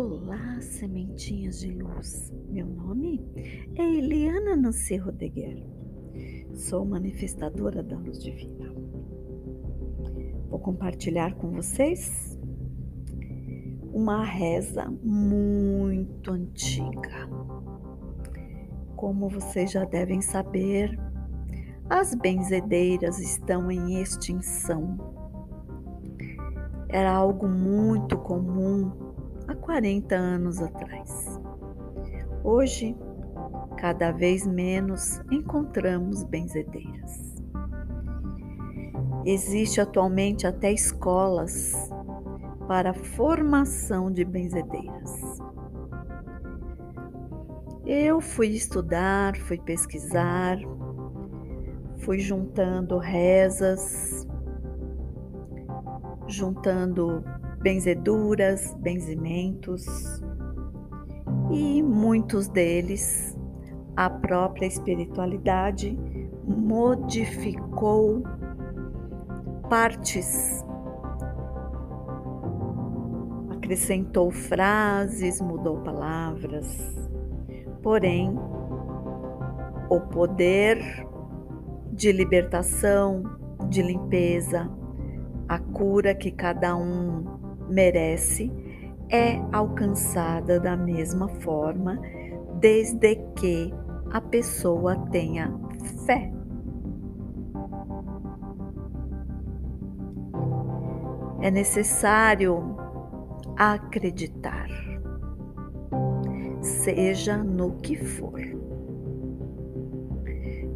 Olá, sementinhas de luz. Meu nome é Eliana Nancy Rodeguer. Sou manifestadora da luz divina. Vou compartilhar com vocês uma reza muito antiga. Como vocês já devem saber, as benzedeiras estão em extinção. Era algo muito comum há 40 anos atrás. Hoje, cada vez menos encontramos benzedeiras. Existe atualmente até escolas para formação de benzedeiras. Eu fui estudar, fui pesquisar, fui juntando rezas, juntando benzeduras, benzimentos e muitos deles a própria espiritualidade modificou partes, acrescentou frases, mudou palavras. Porém, o poder de libertação, de limpeza, a cura que cada um merece é alcançada da mesma forma, desde que a pessoa tenha fé. É necessário acreditar, seja no que for.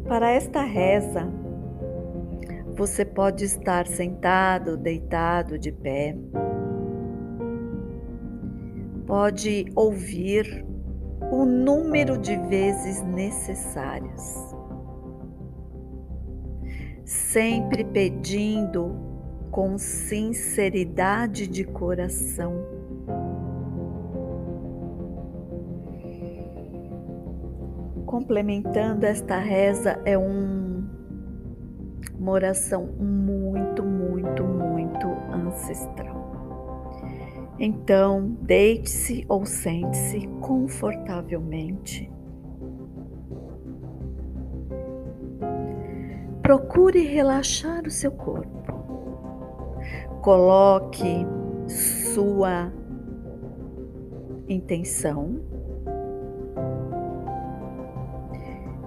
Para esta reza, você pode estar sentado, deitado, de pé pode ouvir o número de vezes necessárias, sempre pedindo com sinceridade de coração. Complementando esta reza é um, uma oração muito, muito, muito ancestral. Então, deite-se ou sente-se confortavelmente. Procure relaxar o seu corpo. Coloque sua intenção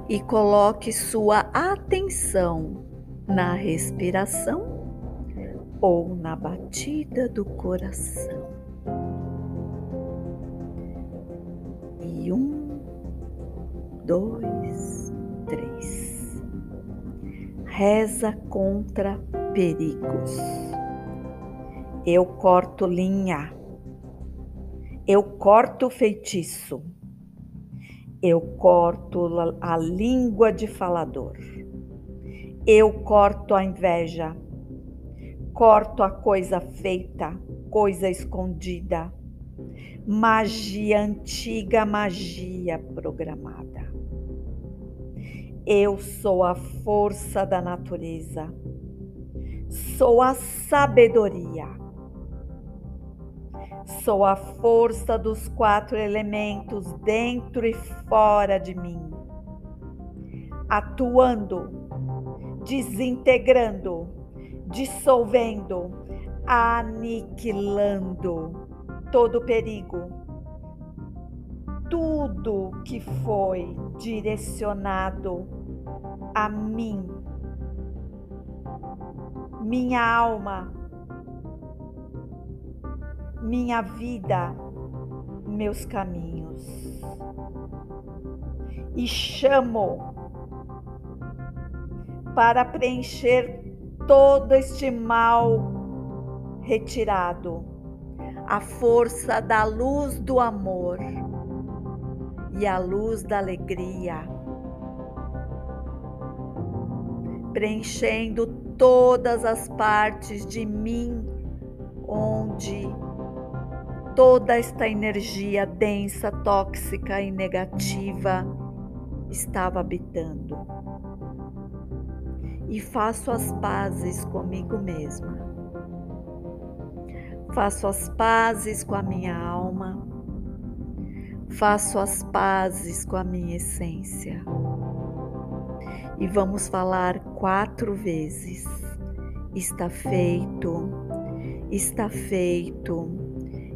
e coloque sua atenção na respiração ou na batida do coração. Um, dois, três. Reza contra perigos. Eu corto linha. Eu corto feitiço. Eu corto a língua de falador. Eu corto a inveja corto a coisa feita, coisa escondida, magia antiga, magia programada. Eu sou a força da natureza, sou a sabedoria, sou a força dos quatro elementos dentro e fora de mim, atuando, desintegrando dissolvendo, aniquilando todo perigo, tudo que foi direcionado a mim, minha alma, minha vida, meus caminhos. E chamo para preencher todo este mal retirado, a força da luz do amor e a luz da alegria, preenchendo todas as partes de mim onde toda esta energia densa, tóxica e negativa estava habitando e faço as pazes comigo mesma. Faço as pazes com a minha alma, faço as pazes com a minha essência. E vamos falar quatro vezes. Está feito, está feito,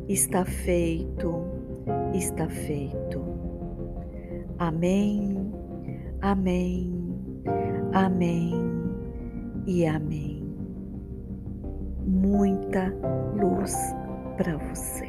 está feito, está feito. Amém, amém, amém e amém. Muita luz para você.